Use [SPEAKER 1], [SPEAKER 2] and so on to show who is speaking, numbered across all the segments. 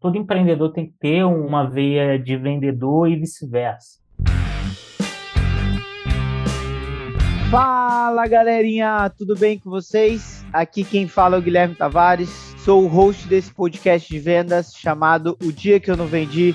[SPEAKER 1] todo empreendedor tem que ter uma veia de vendedor e vice-versa.
[SPEAKER 2] Fala galerinha, tudo bem com vocês? Aqui quem fala é o Guilherme Tavares, sou o host desse podcast de vendas chamado O Dia que Eu Não Vendi.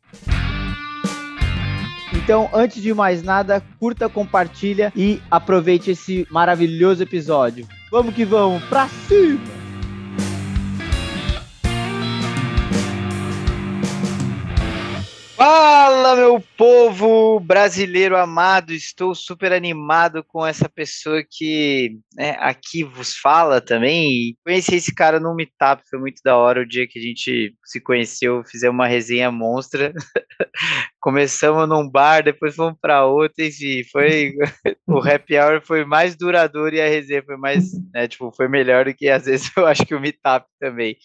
[SPEAKER 2] Então, antes de mais nada, curta, compartilha e aproveite esse maravilhoso episódio. Vamos que vamos, pra cima! Fala, meu povo brasileiro amado! Estou super animado com essa pessoa que né, aqui vos fala também. Conheci esse cara no Meetup, foi muito da hora o dia que a gente se conheceu, fizemos uma resenha monstra. Começamos num bar, depois fomos para outro, enfim, foi o happy hour foi mais duradouro e a resenha foi mais, né, tipo, foi melhor do que às vezes eu acho que o Meetup também.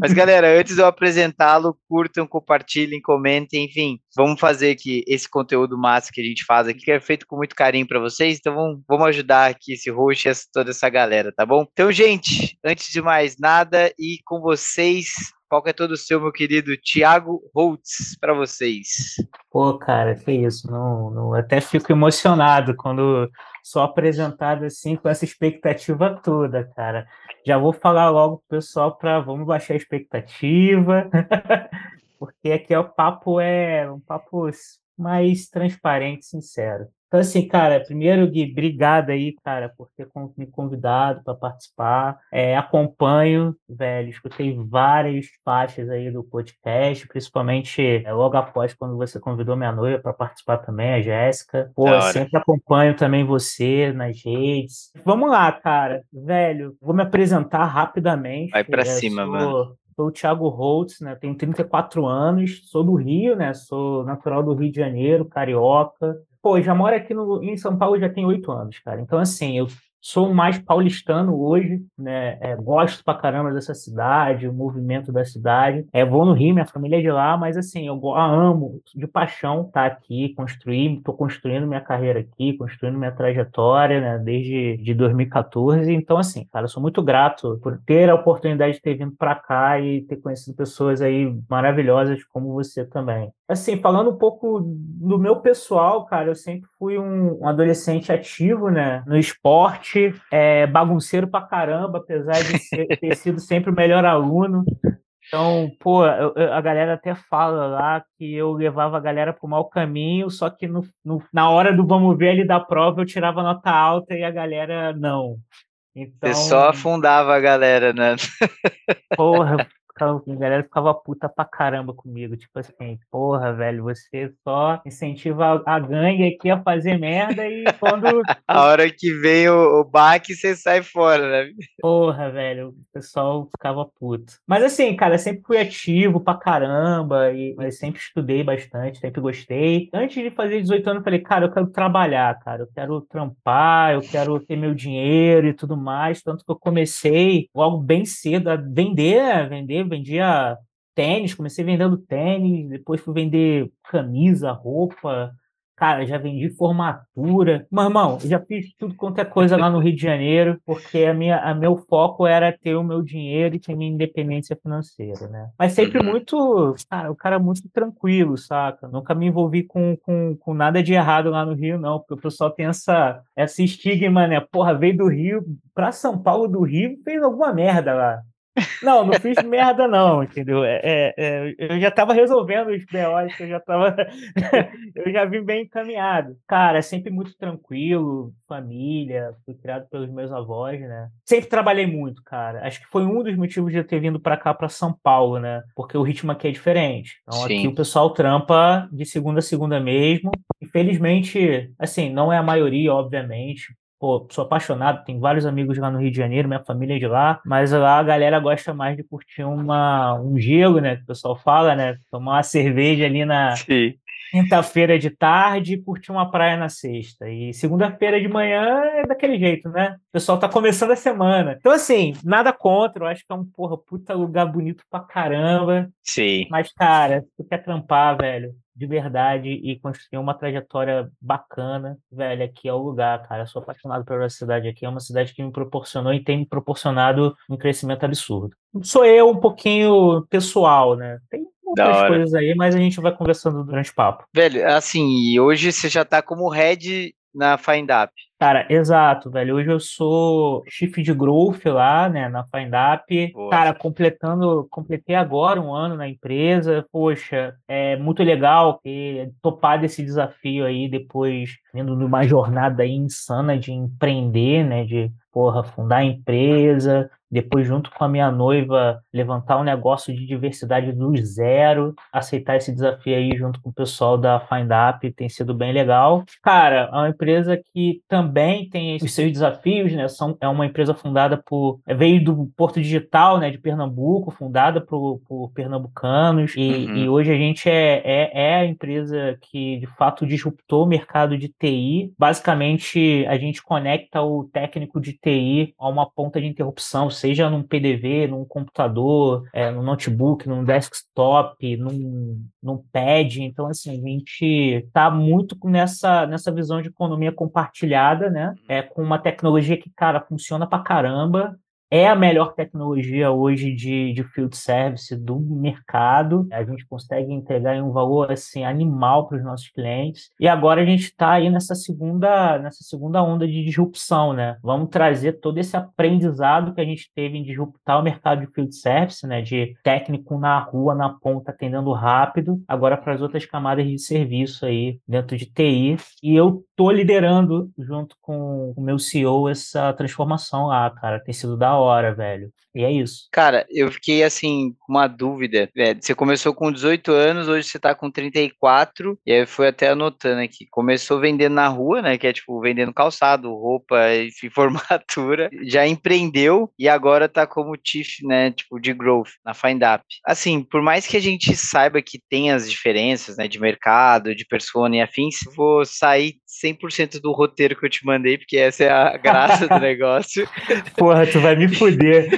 [SPEAKER 2] Mas galera, antes de eu apresentá-lo, curtam, compartilhem, comentem, enfim, vamos fazer aqui esse conteúdo massa que a gente faz aqui, que é feito com muito carinho para vocês, então vamos, vamos ajudar aqui esse host e toda essa galera, tá bom? Então, gente, antes de mais nada, e com vocês, palco é todo seu, meu querido Thiago Holtz, para vocês.
[SPEAKER 1] Pô, cara, que isso, não, não, até fico emocionado quando sou apresentado assim com essa expectativa toda, cara. Já vou falar logo pro pessoal para vamos baixar a expectativa. porque aqui é o papo é um papo mais transparente, sincero. Então, assim, cara, primeiro, Gui, obrigado aí, cara, por ter me convidado para participar. É, acompanho, velho, escutei várias faixas aí do podcast, principalmente é, logo após quando você convidou minha noiva para participar também, a Jéssica. Pô, sempre acompanho também você nas redes. Vamos lá, cara, velho, vou me apresentar rapidamente.
[SPEAKER 2] Vai para é, cima, sou... mano.
[SPEAKER 1] Sou o Thiago Holtz, né? Tenho 34 anos, sou do Rio, né? Sou natural do Rio de Janeiro, carioca. Pô, já moro aqui no, em São Paulo já tem oito anos, cara. Então, assim, eu sou mais paulistano hoje, né? É, gosto pra caramba dessa cidade, o movimento da cidade. É, vou no Rio, minha família é de lá, mas assim, eu amo de paixão estar tá aqui, construir, estou construindo minha carreira aqui, construindo minha trajetória, né? Desde de 2014. Então, assim, cara, sou muito grato por ter a oportunidade de ter vindo para cá e ter conhecido pessoas aí maravilhosas como você também. Assim, falando um pouco do meu pessoal, cara, eu sempre fui um, um adolescente ativo, né? No esporte é, bagunceiro pra caramba, apesar de ser, ter sido sempre o melhor aluno. Então, pô, a galera até fala lá que eu levava a galera pro mau caminho, só que no, no, na hora do vamos ver ali da prova eu tirava nota alta e a galera não.
[SPEAKER 2] Então, Você só afundava a galera, né?
[SPEAKER 1] Porra, ficava, a galera ficava puta pra caramba comigo. Tipo assim, porra, velho, você só incentiva a, gangue aqui a fazer merda e quando.
[SPEAKER 2] a hora que vem o, o baque, você sai fora, né?
[SPEAKER 1] Porra, velho, o pessoal ficava puto. Mas assim, cara, sempre fui ativo pra caramba, e, mas sempre estudei bastante, sempre gostei. Antes de fazer 18 anos, eu falei, cara, eu quero trabalhar, cara, eu quero trampar, eu quero ter meu dinheiro e tudo mais. Tanto que eu comecei logo bem cedo a vender, vender vendia tênis, comecei vendendo tênis, depois fui vender camisa, roupa, cara, já vendi formatura. Meu irmão, já fiz tudo quanto é coisa lá no Rio de Janeiro, porque a minha, a meu foco era ter o meu dinheiro e ter minha independência financeira, né? Mas sempre uhum. muito, cara, o cara muito tranquilo, saca? Nunca me envolvi com, com, com nada de errado lá no Rio, não, porque o pessoal tem essa, essa estigma, né? Porra, veio do Rio pra São Paulo do Rio, fez alguma merda lá. Não, não fiz merda, não, entendeu? É, é, é eu já estava resolvendo os BOs, eu já estava. eu já vim bem encaminhado. Cara, sempre muito tranquilo, família, fui criado pelos meus avós, né? Sempre trabalhei muito, cara. Acho que foi um dos motivos de eu ter vindo para cá, para São Paulo, né? Porque o ritmo aqui é diferente. Então Sim. aqui o pessoal trampa de segunda a segunda mesmo. Infelizmente, assim, não é a maioria, obviamente pô, sou apaixonado, tenho vários amigos lá no Rio de Janeiro, minha família é de lá, mas lá a galera gosta mais de curtir uma, um gelo, né? Que o pessoal fala, né? Tomar uma cerveja ali na. Quinta-feira de tarde e curtir uma praia na sexta. E segunda-feira de manhã é daquele jeito, né? O pessoal tá começando a semana. Então, assim, nada contra. Eu acho que é um, porra, puta lugar bonito pra caramba.
[SPEAKER 2] Sim.
[SPEAKER 1] Mas, cara, tu quer trampar, velho, de verdade e construir uma trajetória bacana, velho, aqui é o lugar, cara. Eu sou apaixonado pela cidade aqui. É uma cidade que me proporcionou e tem me proporcionado um crescimento absurdo. Sou eu um pouquinho pessoal, né? Tem outras coisas aí, mas a gente vai conversando durante o papo.
[SPEAKER 2] Velho, assim, hoje você já tá como head na FindUp.
[SPEAKER 1] Cara, exato, velho. Hoje eu sou chief de growth lá, né, na FindUp. Cara, completando, completei agora um ano na empresa. Poxa, é muito legal ter topado esse desafio aí depois vindo de uma jornada aí insana de empreender, né, de porra, fundar a empresa, depois, junto com a minha noiva, levantar um negócio de diversidade do zero, aceitar esse desafio aí junto com o pessoal da FindUp, tem sido bem legal. Cara, é uma empresa que também tem os seus desafios, né? São, é uma empresa fundada por. veio do Porto Digital, né, de Pernambuco, fundada por, por pernambucanos, e, uhum. e hoje a gente é, é, é a empresa que, de fato, disruptou o mercado de TI. Basicamente, a gente conecta o técnico de TI a uma ponta de interrupção seja num PDV, num computador, é, num notebook, num desktop, num, num pad. Então, assim, a gente está muito nessa, nessa visão de economia compartilhada, né? É, com uma tecnologia que, cara, funciona pra caramba, é a melhor tecnologia hoje de, de field service do mercado. A gente consegue entregar um valor assim animal para os nossos clientes. E agora a gente está aí nessa segunda nessa segunda onda de disrupção, né? Vamos trazer todo esse aprendizado que a gente teve em disruptar o mercado de field service, né? De técnico na rua, na ponta, atendendo rápido, agora para as outras camadas de serviço aí dentro de TI. E eu tô liderando junto com o meu CEO essa transformação lá, cara. Tem sido da hora, velho. E é isso.
[SPEAKER 2] Cara, eu fiquei assim, com uma dúvida. É, você começou com 18 anos, hoje você tá com 34, e aí fui até anotando aqui. Começou vendendo na rua, né? Que é tipo vendendo calçado, roupa, enfim, formatura. Já empreendeu e agora tá como chief, né? Tipo, de growth na FindUp. Assim, por mais que a gente saiba que tem as diferenças, né? De mercado, de persona e afins, vou sair 100% do roteiro que eu te mandei, porque essa é a graça do negócio.
[SPEAKER 1] Porra, tu vai me fuder.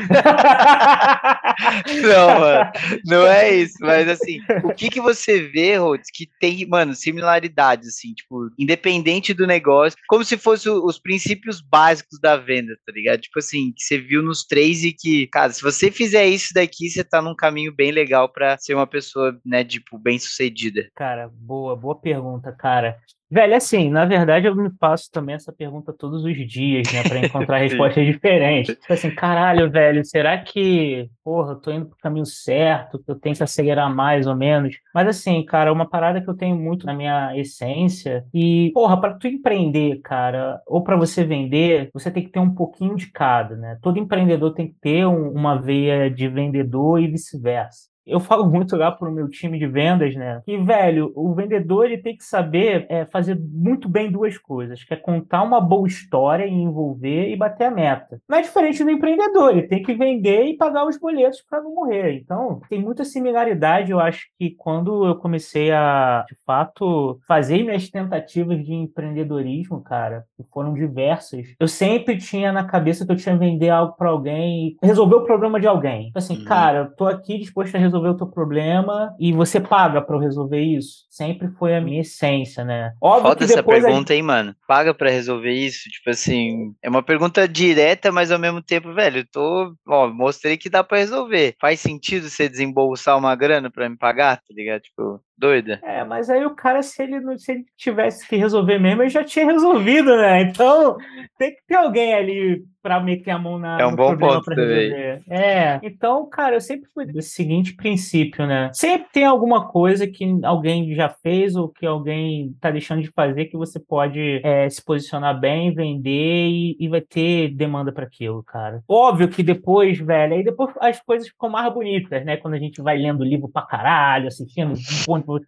[SPEAKER 2] não, mano, não é isso, mas assim, o que que você vê, Rhodes, que tem, mano, similaridades, assim, tipo, independente do negócio, como se fosse os princípios básicos da venda, tá ligado? Tipo assim, que você viu nos três e que, cara, se você fizer isso daqui, você tá num caminho bem legal para ser uma pessoa, né, tipo, bem sucedida.
[SPEAKER 1] Cara, boa, boa pergunta, cara. Velho, assim, na verdade eu me faço também essa pergunta todos os dias, né, para encontrar respostas diferentes. Tipo assim, caralho, velho, será que, porra, eu tô indo pro caminho certo, que eu tenho que acelerar mais ou menos? Mas assim, cara, uma parada que eu tenho muito na minha essência e, porra, para tu empreender, cara, ou para você vender, você tem que ter um pouquinho de cada, né? Todo empreendedor tem que ter um, uma veia de vendedor e vice-versa eu falo muito lá pro meu time de vendas, né? Que, velho, o vendedor ele tem que saber é, fazer muito bem duas coisas, que é contar uma boa história e envolver e bater a meta. Não é diferente do empreendedor, ele tem que vender e pagar os boletos para não morrer. Então, tem muita similaridade, eu acho que quando eu comecei a, de fato, fazer minhas tentativas de empreendedorismo, cara, que foram diversas, eu sempre tinha na cabeça que eu tinha que vender algo para alguém e resolver o problema de alguém. Então, assim, uhum. cara, eu tô aqui disposto a resolver resolver o teu problema e você paga para resolver isso. Sempre foi a minha essência, né?
[SPEAKER 2] Óbvio Foda essa pergunta, a... hein, mano? Paga para resolver isso? Tipo assim, é uma pergunta direta, mas ao mesmo tempo, velho, eu tô, ó, mostrei que dá para resolver. Faz sentido você desembolsar uma grana para me pagar, tá ligado? Tipo, doida.
[SPEAKER 1] É, mas aí o cara, se ele, não, se ele tivesse que resolver mesmo, ele já tinha resolvido, né? Então, tem que ter alguém ali para meter a mão na.
[SPEAKER 2] É um bom ponto também.
[SPEAKER 1] É, então, cara, eu sempre fui do seguinte princípio, né? Sempre tem alguma coisa que alguém já fez ou que alguém tá deixando de fazer que você pode é, se posicionar bem, vender e, e vai ter demanda para aquilo, cara. Óbvio que depois, velho, aí depois as coisas ficam mais bonitas, né? Quando a gente vai lendo livro pra caralho, assistindo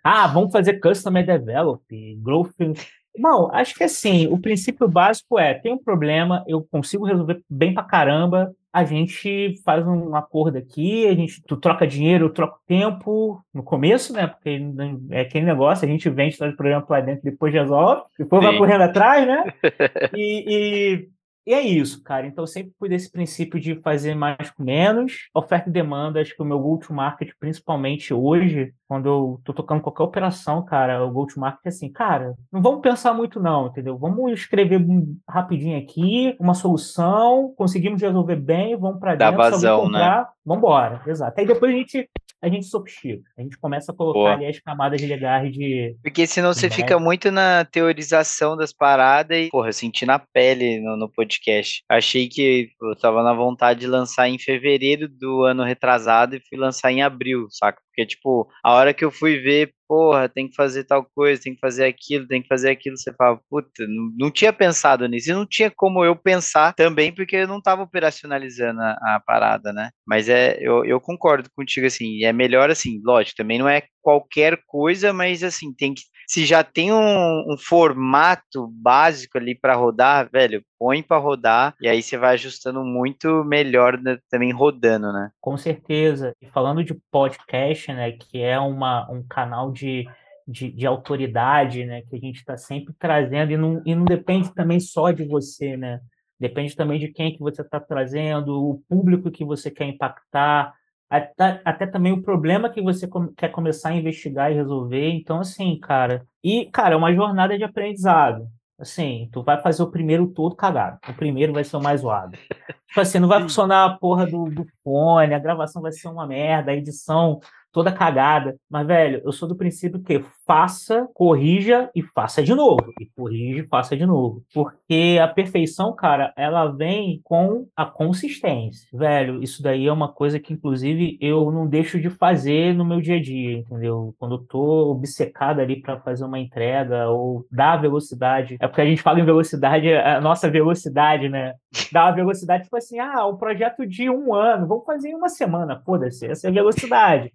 [SPEAKER 1] ah, vamos fazer Customer Develop, Growth Não, acho que assim, o princípio básico é: tem um problema, eu consigo resolver bem pra caramba, a gente faz um acordo aqui, a gente, tu troca dinheiro, eu troco tempo no começo, né? Porque é aquele negócio, a gente vende, traz o problema para dentro, depois resolve, depois Sim. vai correndo atrás, né? E, e, e, é isso, cara. Então, eu sempre fui desse princípio de fazer mais com menos. Oferta e demanda, acho que o meu go-to-market, principalmente hoje, quando eu tô tocando qualquer operação, cara, o go-to-market é assim, cara, não vamos pensar muito não, entendeu? Vamos escrever rapidinho aqui uma solução, conseguimos resolver bem, vamos para dentro,
[SPEAKER 2] Dá vazão,
[SPEAKER 1] comprar, né? vamos embora. Exato. Aí depois a gente a gente sofistica. A gente começa a colocar Boa. ali as camadas legais de.
[SPEAKER 2] Porque senão você fica muito na teorização das paradas e, porra, eu senti na pele no, no podcast. Achei que eu tava na vontade de lançar em fevereiro do ano retrasado e fui lançar em abril, saca? Porque, tipo, a hora que eu fui ver, porra, tem que fazer tal coisa, tem que fazer aquilo, tem que fazer aquilo, você fala, puta, não, não tinha pensado nisso. E não tinha como eu pensar também, porque eu não estava operacionalizando a, a, parada, né? Mas é, eu, eu concordo contigo, assim, é melhor assim, lógico, também não é qualquer coisa, mas assim, tem que se já tem um, um formato básico ali para rodar, velho, põe para rodar e aí você vai ajustando muito melhor né, também rodando, né?
[SPEAKER 1] Com certeza. E falando de podcast, né, que é uma, um canal de, de, de autoridade, né, que a gente está sempre trazendo e não, e não depende também só de você, né? Depende também de quem que você está trazendo, o público que você quer impactar, até, até também o problema que você quer começar a investigar e resolver. Então, assim, cara. E, cara, é uma jornada de aprendizado. Assim, tu vai fazer o primeiro todo cagado. O primeiro vai ser o mais zoado. Tipo assim, não vai funcionar a porra do, do fone, a gravação vai ser uma merda, a edição toda cagada. Mas, velho, eu sou do princípio que faça, corrija e faça de novo. E corrija e faça de novo. Porque a perfeição, cara, ela vem com a consistência. Velho, isso daí é uma coisa que, inclusive, eu não deixo de fazer no meu dia a dia, entendeu? Quando eu tô obcecado ali para fazer uma entrega ou dar velocidade. É porque a gente fala em velocidade, a nossa velocidade, né? Dá uma velocidade, tipo assim, ah, um projeto de um ano, vamos fazer em uma semana, foda-se, essa é a velocidade.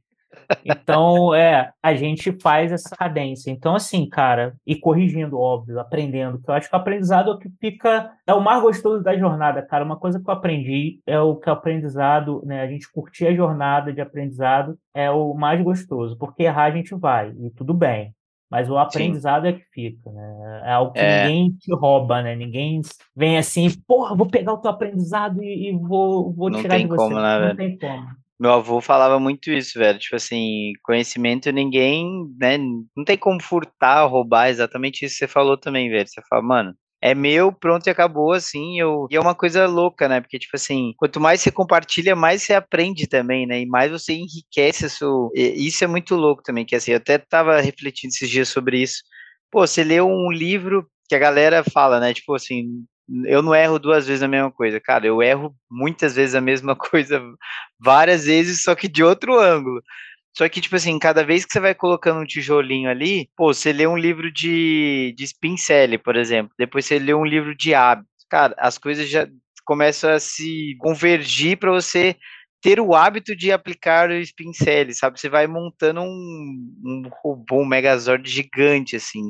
[SPEAKER 1] Então, é, a gente faz essa cadência. Então, assim, cara, e corrigindo, óbvio, aprendendo, que eu acho que o aprendizado é o que fica, é o mais gostoso da jornada, cara. Uma coisa que eu aprendi é o que o aprendizado, né, a gente curtir a jornada de aprendizado é o mais gostoso, porque errar a gente vai, e tudo bem. Mas o aprendizado Sim. é que fica, né? É algo que é. ninguém te rouba, né? Ninguém vem assim, porra, vou pegar o teu aprendizado e, e vou, vou tirar de você.
[SPEAKER 2] Como, né, Não velho? tem como. Meu avô falava muito isso, velho. Tipo assim, conhecimento ninguém, né? Não tem como furtar, roubar, exatamente isso que você falou também, velho. Você fala, mano, é meu, pronto e acabou, assim, eu... e é uma coisa louca, né, porque, tipo assim, quanto mais você compartilha, mais você aprende também, né, e mais você enriquece. E isso é muito louco também, que assim, eu até tava refletindo esses dias sobre isso, pô, você lê um livro que a galera fala, né, tipo assim, eu não erro duas vezes a mesma coisa. Cara, eu erro muitas vezes a mesma coisa, várias vezes, só que de outro ângulo. Só que, tipo assim, cada vez que você vai colocando um tijolinho ali, pô, você lê um livro de, de Spincele, por exemplo, depois você lê um livro de hábitos. Cara, as coisas já começam a se convergir para você ter o hábito de aplicar o Spincele, sabe? Você vai montando um, um robô, um Megazord gigante, assim.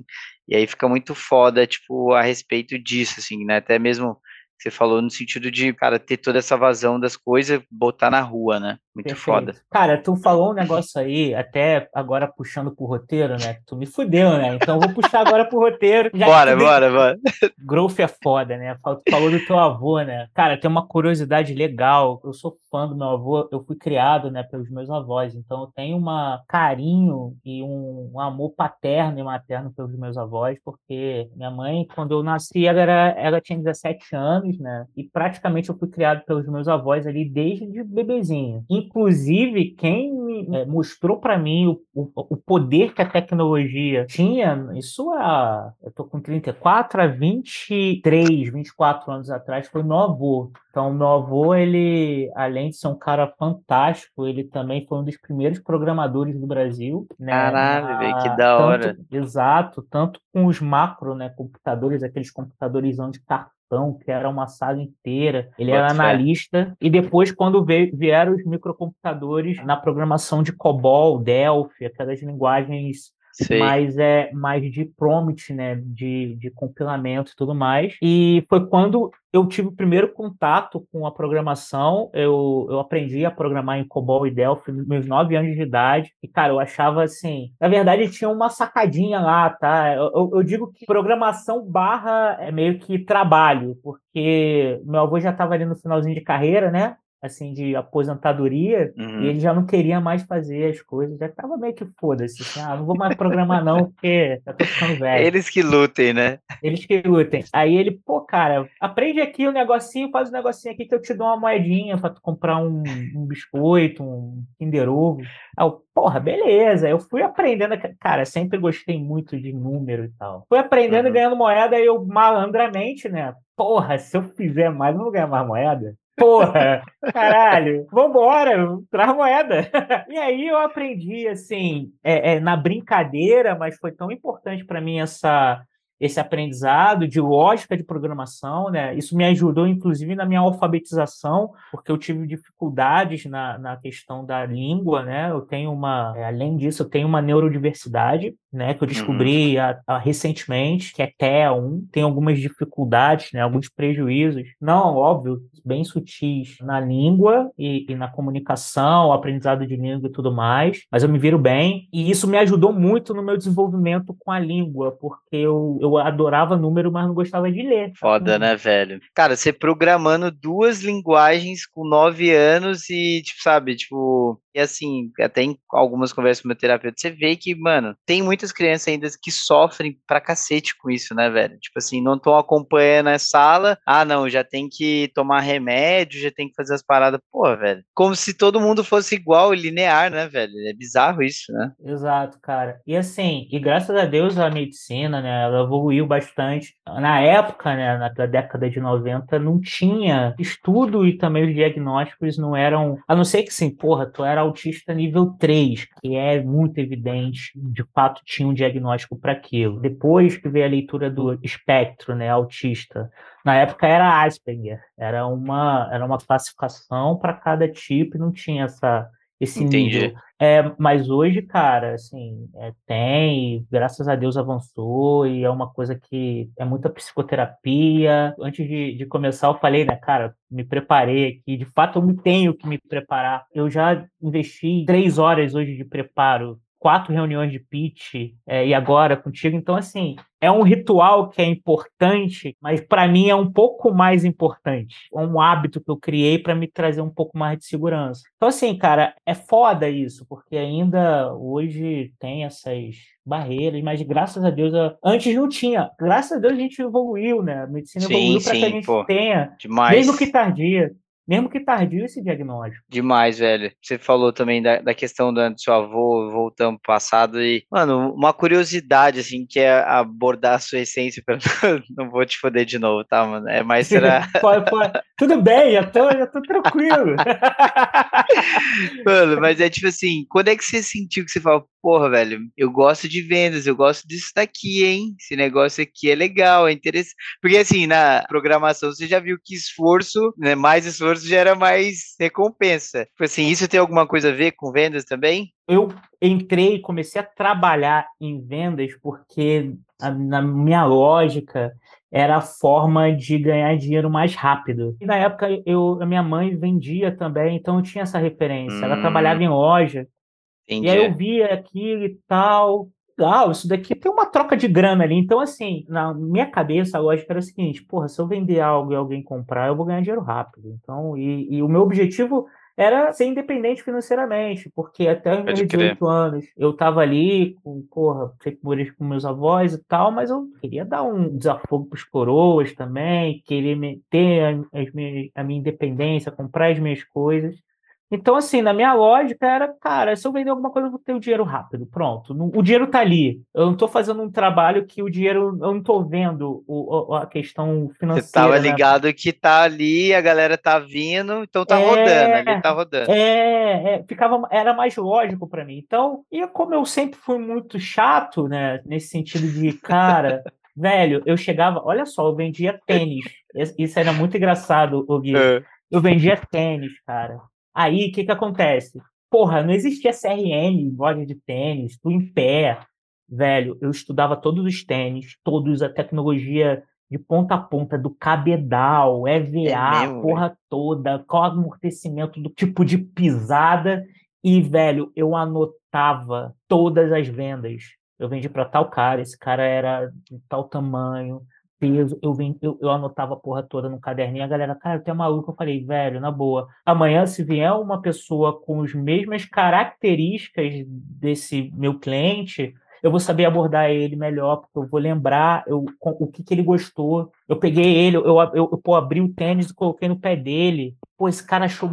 [SPEAKER 2] E aí fica muito foda, tipo, a respeito disso, assim, né? Até mesmo você falou no sentido de, cara, ter toda essa vazão das coisas, botar na rua, né? Muito Perfeito. foda.
[SPEAKER 1] Cara, tu falou um negócio aí, até agora puxando pro roteiro, né? Tu me fudeu, né? Então vou puxar agora pro roteiro.
[SPEAKER 2] bora, bora, bora.
[SPEAKER 1] Growth é foda, né? Tu falou do teu avô, né? Cara, tem uma curiosidade legal. Eu sou fã do meu avô, eu fui criado, né, pelos meus avós. Então eu tenho um carinho e um, um amor paterno e materno pelos meus avós, porque minha mãe, quando eu nasci, ela, era, ela tinha 17 anos, né? E praticamente eu fui criado pelos meus avós ali desde bebezinho. Inclusive, quem é, mostrou para mim o, o, o, poder que a tecnologia tinha, isso há, eu tô com 34 a 23, 24 anos atrás, foi meu avô. Então, meu avô, ele, além de ser um cara fantástico, ele também foi um dos primeiros programadores do Brasil.
[SPEAKER 2] Né? Caralho, Na, que da hora.
[SPEAKER 1] Tanto, exato, tanto com os macro, né, computadores, aqueles computadores de cartão que era uma sala inteira. Ele Pode era ser. analista. E depois, quando veio, vieram os microcomputadores na programação de COBOL, Delphi, aquelas linguagens Mas é mais de prompt, né, de, de compilamento e tudo mais. E foi quando eu tive o primeiro contato com a programação. Eu, eu aprendi a programar em COBOL e Delphi nos meus nove anos de idade. E, cara, eu achava assim. Na verdade, tinha uma sacadinha lá, tá? Eu, eu, eu digo que programação barra é meio que trabalho, porque meu avô já estava ali no finalzinho de carreira, né? Assim, de aposentadoria, uhum. e ele já não queria mais fazer as coisas, já tava meio que foda-se, assim, ah, não vou mais programar não, porque já tô ficando velho.
[SPEAKER 2] Eles que lutem, né?
[SPEAKER 1] Eles que lutem. Aí ele, pô, cara, aprende aqui o um negocinho, faz um negocinho aqui que eu te dou uma moedinha para tu comprar um, um biscoito, um Kinder Ovo. Aí eu, porra, beleza. Eu fui aprendendo, cara, sempre gostei muito de número e tal. Fui aprendendo uhum. e ganhando moeda, e eu malandramente, né? Porra, se eu fizer mais, eu não vou ganhar mais moeda. Porra, caralho, vambora, traz moeda. E aí eu aprendi, assim, é, é, na brincadeira, mas foi tão importante para mim essa esse aprendizado de lógica de programação, né? Isso me ajudou, inclusive, na minha alfabetização, porque eu tive dificuldades na, na questão da língua, né? Eu tenho uma, é, além disso, eu tenho uma neurodiversidade, né? Que eu descobri uhum. a, a, recentemente, que é TEA1, tem algumas dificuldades, né? Alguns prejuízos, não, óbvio, bem sutis na língua e, e na comunicação, aprendizado de língua e tudo mais, mas eu me viro bem, e isso me ajudou muito no meu desenvolvimento com a língua, porque eu eu adorava número, mas não gostava de ler.
[SPEAKER 2] Foda, né, velho? Cara, você programando duas linguagens com nove anos e, tipo, sabe, tipo, e assim, até em algumas conversas com meu terapeuta, você vê que, mano, tem muitas crianças ainda que sofrem pra cacete com isso, né, velho? Tipo assim, não estão acompanhando a sala, ah, não, já tem que tomar remédio, já tem que fazer as paradas. Pô, velho, como se todo mundo fosse igual, linear, né, velho? É bizarro isso, né?
[SPEAKER 1] Exato, cara. E assim, e graças a Deus a medicina, né, ela evoluiu bastante. Na época, né, na década de 90, não tinha estudo e também os diagnósticos não eram, a não ser que sim, porra, tu era autista nível 3, que é muito evidente, de fato tinha um diagnóstico para aquilo. Depois que veio a leitura do espectro, né, autista, na época era Asperger, era uma, era uma classificação para cada tipo e não tinha essa esse Entendi. nível. É, mas hoje, cara, assim, é, tem, graças a Deus avançou, e é uma coisa que é muita psicoterapia. Antes de, de começar, eu falei, né, cara, me preparei aqui, de fato eu tenho que me preparar. Eu já investi três horas hoje de preparo quatro reuniões de pitch é, e agora contigo. Então, assim, é um ritual que é importante, mas para mim é um pouco mais importante. É um hábito que eu criei para me trazer um pouco mais de segurança. Então, assim, cara, é foda isso, porque ainda hoje tem essas barreiras, mas graças a Deus, antes não tinha. Graças a Deus a gente evoluiu, né? A medicina sim, evoluiu para que a gente pô, tenha, demais. mesmo que tardia, mesmo que tardio esse diagnóstico.
[SPEAKER 2] Demais, velho. Você falou também da, da questão do, do seu avô, voltando pro passado, e, mano, uma curiosidade, assim, que é abordar a sua essência, pra... não vou te foder de novo, tá, mano? É mais será.
[SPEAKER 1] pode, pode. Tudo bem, já tô, já tô tranquilo.
[SPEAKER 2] mano, mas é tipo assim, quando é que você sentiu que você falou, porra, velho, eu gosto de vendas, eu gosto disso daqui, hein? Esse negócio aqui é legal, é interessante. Porque assim, na programação você já viu que esforço, né, mais esforço gera mais recompensa. Tipo assim, isso tem alguma coisa a ver com vendas também?
[SPEAKER 1] Eu entrei e comecei a trabalhar em vendas porque, a, na minha lógica, era a forma de ganhar dinheiro mais rápido. E na época, eu, a minha mãe vendia também, então eu tinha essa referência. Hum, Ela trabalhava em loja. Entendi. E aí eu via aquilo e tal legal, isso daqui tem uma troca de grana ali. Então, assim, na minha cabeça, a lógica era a seguinte: porra, se eu vender algo e alguém comprar, eu vou ganhar dinheiro rápido. Então, e, e o meu objetivo era ser independente financeiramente, porque até os meus 18 anos eu tava ali com, porra, sempre morei com meus avós e tal, mas eu queria dar um desafogo pros coroas também, querer ter a, a, minha, a minha independência, comprar as minhas coisas. Então, assim, na minha lógica era, cara, se eu vender alguma coisa, eu vou ter o dinheiro rápido. Pronto. O dinheiro tá ali. Eu não estou fazendo um trabalho que o dinheiro. Eu não estou vendo o, a questão financeira. Você
[SPEAKER 2] estava né? ligado que tá ali, a galera tá vindo, então tá é, rodando, ali tá rodando.
[SPEAKER 1] É, é ficava, era mais lógico para mim. Então, e como eu sempre fui muito chato, né, nesse sentido de, cara. velho, eu chegava, olha só, eu vendia tênis. Isso era muito engraçado, o Gui. É. Eu vendia tênis, cara. Aí, o que que acontece? Porra, não existia CRM, loja de tênis, tu em pé. velho, eu estudava todos os tênis, todos a tecnologia de ponta a ponta, do cabedal, EVA, é mesmo, porra véio? toda, qual amortecimento do tipo de pisada. E, velho, eu anotava todas as vendas. Eu vendi para tal cara, esse cara era de tal tamanho, peso, eu, vim, eu, eu, anotava a porra toda no caderninho, a galera, cara, tu é maluco, eu falei, velho, na boa, amanhã se vier uma pessoa com as mesmas características desse meu cliente, eu vou saber abordar ele melhor, porque eu vou lembrar eu, o que, que ele gostou. Eu peguei ele, eu, eu, eu pô, abri o tênis e coloquei no pé dele. Pô, esse cara achou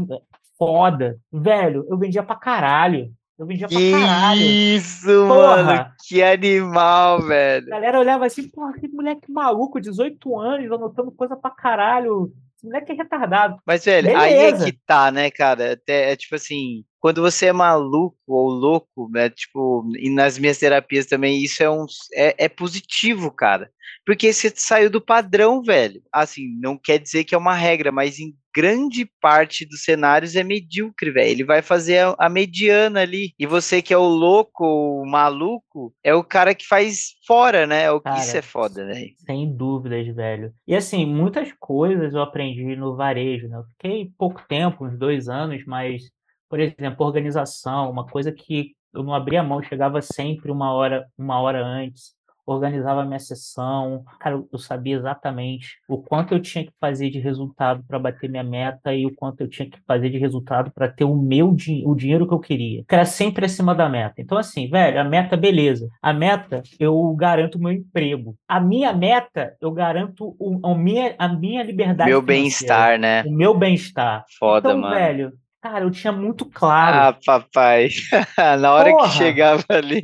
[SPEAKER 1] foda. Velho, eu vendia pra caralho. Eu vendia pra caralho.
[SPEAKER 2] Isso, porra. mano. Que animal, velho.
[SPEAKER 1] A galera olhava assim, porra, que moleque maluco, 18 anos, anotando coisa pra caralho. Esse moleque é retardado.
[SPEAKER 2] Mas, velho, Beleza. aí é que tá, né, cara? Até, é tipo assim, quando você é maluco ou louco, né? Tipo, e nas minhas terapias também, isso é um é, é, positivo, cara. Porque você saiu do padrão, velho. Assim, não quer dizer que é uma regra, mas em grande parte dos cenários é medíocre, velho. Ele vai fazer a, a, mediana ali. E você que é o louco, o maluco, é o cara que faz fora, né? O cara, isso é foda, velho.
[SPEAKER 1] Sem dúvidas, velho. E assim, muitas coisas eu aprendi no varejo, né? Eu fiquei pouco tempo, uns dois anos, mas por exemplo, organização, uma coisa que eu não abria mão, chegava sempre uma hora, uma hora antes, organizava a minha sessão, cara, eu sabia exatamente o quanto eu tinha que fazer de resultado para bater minha meta e o quanto eu tinha que fazer de resultado para ter o meu o dinheiro que eu queria. Que era sempre acima da meta. Então assim, velho, a meta beleza. A meta eu garanto o meu emprego. A minha meta eu garanto o, a minha a minha liberdade
[SPEAKER 2] meu bem-estar, né?
[SPEAKER 1] O meu bem-estar.
[SPEAKER 2] Foda,
[SPEAKER 1] então,
[SPEAKER 2] mano.
[SPEAKER 1] velho, Cara, eu tinha muito claro.
[SPEAKER 2] Ah, papai. Na hora Porra. que chegava ali.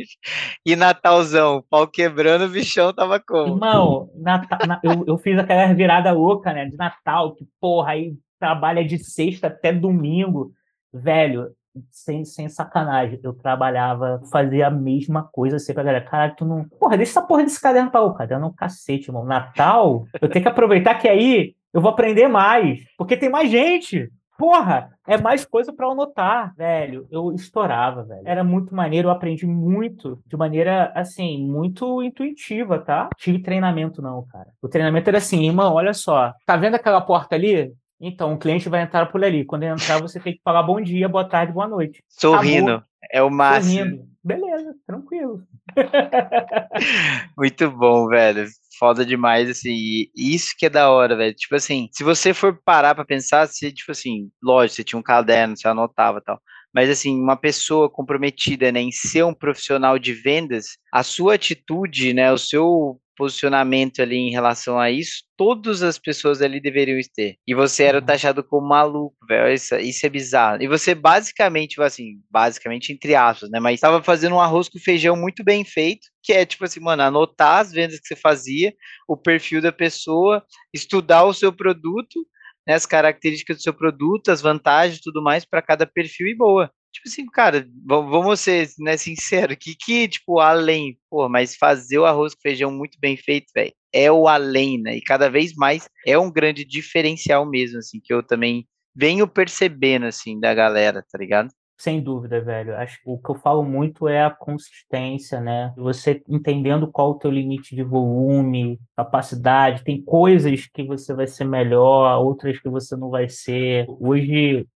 [SPEAKER 2] E Natalzão, pau quebrando, o bichão tava como?
[SPEAKER 1] Irmão, Natal, na, eu, eu fiz aquela virada louca, né? De Natal, que porra, aí trabalha de sexta até domingo. Velho, sem, sem sacanagem, eu trabalhava, fazia a mesma coisa sempre. A galera, cara, tu não. Porra, deixa essa porra desse caderno pra o caderno é um cacete, irmão. Natal, eu tenho que aproveitar que aí eu vou aprender mais, porque tem mais gente. Porra, é mais coisa para anotar, velho. Eu estourava, velho. Era muito maneiro, eu aprendi muito, de maneira, assim, muito intuitiva, tá? Tive treinamento, não, cara. O treinamento era assim, irmão, olha só. Tá vendo aquela porta ali? Então, o cliente vai entrar por ali. Quando ele entrar, você tem que falar bom dia, boa tarde, boa noite.
[SPEAKER 2] Sorrindo. É o máximo. Sorrindo.
[SPEAKER 1] Beleza, tranquilo.
[SPEAKER 2] Muito bom, velho foda demais, assim, e isso que é da hora, velho. Tipo assim, se você for parar pra pensar, se, tipo assim, lógico, você tinha um caderno, você anotava e tal. Mas, assim, uma pessoa comprometida né, em ser um profissional de vendas, a sua atitude, né, o seu posicionamento ali em relação a isso, todas as pessoas ali deveriam ter. E você era uhum. taxado como maluco, velho. Isso, isso, é bizarro. E você basicamente, assim, basicamente entre aspas, né? Mas estava fazendo um arroz com feijão muito bem feito, que é tipo assim, mano, anotar as vendas que você fazia, o perfil da pessoa, estudar o seu produto, né, as características do seu produto, as vantagens e tudo mais para cada perfil e boa. Tipo assim, cara, vamos ser né, sinceros, que, que, tipo, além, pô, mas fazer o arroz com feijão muito bem feito, velho, é o além, né? E cada vez mais é um grande diferencial mesmo, assim, que eu também venho percebendo, assim, da galera, tá ligado?
[SPEAKER 1] Sem dúvida, velho. Acho que o que eu falo muito é a consistência, né? Você entendendo qual o teu limite de volume, capacidade. Tem coisas que você vai ser melhor, outras que você não vai ser. Hoje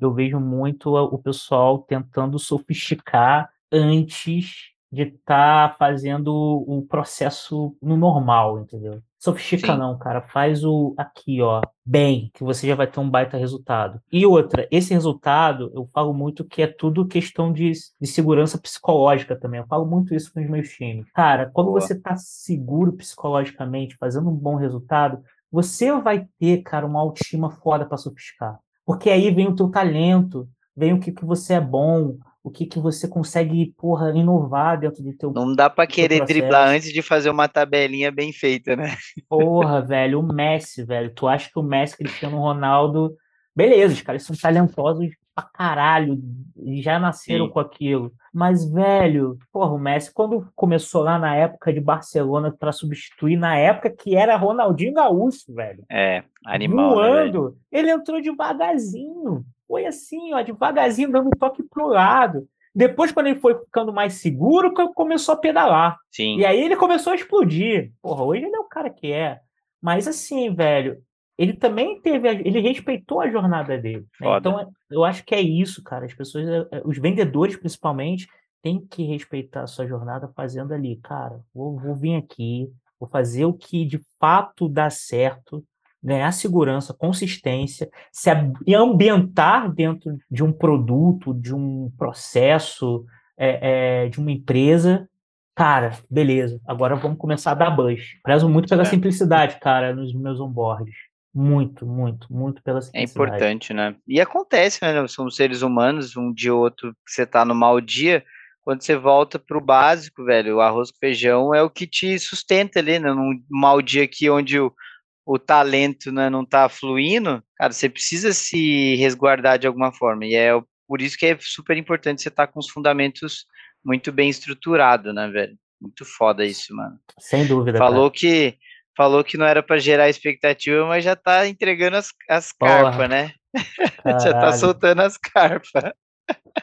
[SPEAKER 1] eu vejo muito o pessoal tentando sofisticar antes de estar tá fazendo o processo no normal, entendeu? Sofistica Sim. não, cara. Faz o aqui, ó, bem, que você já vai ter um baita resultado. E outra, esse resultado, eu falo muito que é tudo questão de, de segurança psicológica também. Eu falo muito isso com os meus times. Cara, quando Boa. você tá seguro psicologicamente, fazendo um bom resultado, você vai ter, cara, uma autoestima foda para sofisticar. Porque aí vem o teu talento, vem o que, que você é bom, o que, que você consegue, porra, inovar dentro do teu
[SPEAKER 2] Não dá para querer driblar antes de fazer uma tabelinha bem feita, né?
[SPEAKER 1] Porra, velho, o Messi, velho. Tu acha que o Messi, Cristiano Ronaldo, beleza, os caras são talentosos pra caralho, já nasceram Sim. com aquilo. Mas, velho, porra, o Messi, quando começou lá na época de Barcelona para substituir, na época que era Ronaldinho Gaúcho, velho.
[SPEAKER 2] É, animal.
[SPEAKER 1] Né, Voando, né, ele entrou devagarzinho. Foi assim, ó, devagarzinho, dando um toque pro lado. Depois, quando ele foi ficando mais seguro, começou a pedalar.
[SPEAKER 2] Sim.
[SPEAKER 1] E aí ele começou a explodir. Porra, hoje ele é o cara que é. Mas assim, velho, ele também teve, ele respeitou a jornada dele. Né? Então, eu acho que é isso, cara. As pessoas, é, é, os vendedores principalmente, têm que respeitar a sua jornada fazendo ali, cara, vou, vou vir aqui, vou fazer o que de fato dá certo, ganhar segurança, consistência, se ambientar dentro de um produto, de um processo, é, é, de uma empresa. Cara, beleza, agora vamos começar a dar buzz. Prezo muito pela é. simplicidade, cara, nos meus onboards. Muito, muito, muito pela
[SPEAKER 2] É importante, né? E acontece, né? Somos seres humanos, um dia ou outro você tá no mau dia, quando você volta pro básico, velho, o arroz com feijão é o que te sustenta ali, né? Num mau dia aqui onde o, o talento né, não está fluindo, cara, você precisa se resguardar de alguma forma. E é por isso que é super importante você estar tá com os fundamentos muito bem estruturados, né, velho? Muito foda isso, mano.
[SPEAKER 1] Sem dúvida.
[SPEAKER 2] Falou cara. que falou que não era para gerar expectativa, mas já tá entregando as, as carpas, né? já tá soltando as carpas.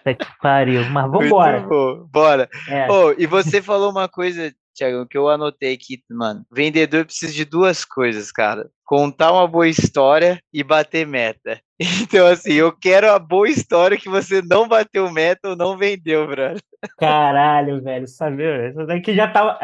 [SPEAKER 1] que pariu, mas vambora.
[SPEAKER 2] Bora. É. Oh, e você falou uma coisa Tiago, que eu anotei aqui, mano. Vendedor precisa de duas coisas, cara. Contar uma boa história e bater meta. Então, assim, eu quero a boa história que você não bateu meta ou não vendeu, brother.
[SPEAKER 1] Caralho, velho, sabe? Isso daqui já tá,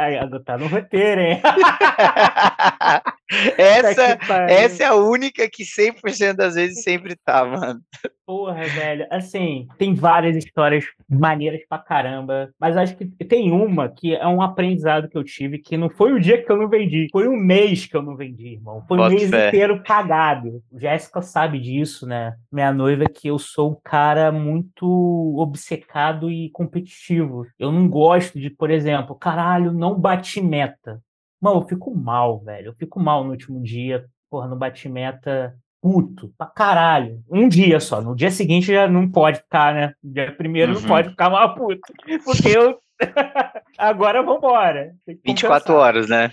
[SPEAKER 1] tá no roteiro, hein?
[SPEAKER 2] essa, essa é a única que 100% das vezes sempre tá, mano.
[SPEAKER 1] Porra, velho, assim, tem várias histórias maneiras pra caramba, mas acho que tem uma que é um aprendizado que eu tive que não foi o dia que eu não vendi, foi um mês que eu não vendi, irmão. Foi um mês fé. inteiro cagado. Jéssica sabe disso, né? Minha noiva, que eu sou um cara muito obcecado e competitivo. Eu não gosto de, por exemplo, caralho, não bati meta. Mano, eu fico mal, velho. Eu fico mal no último dia, porra, não bati meta puto pra caralho. Um dia só. No dia seguinte já não pode ficar, né? No dia primeiro uhum. não pode ficar mal puto. Porque eu. Agora vambora.
[SPEAKER 2] 24 horas, né?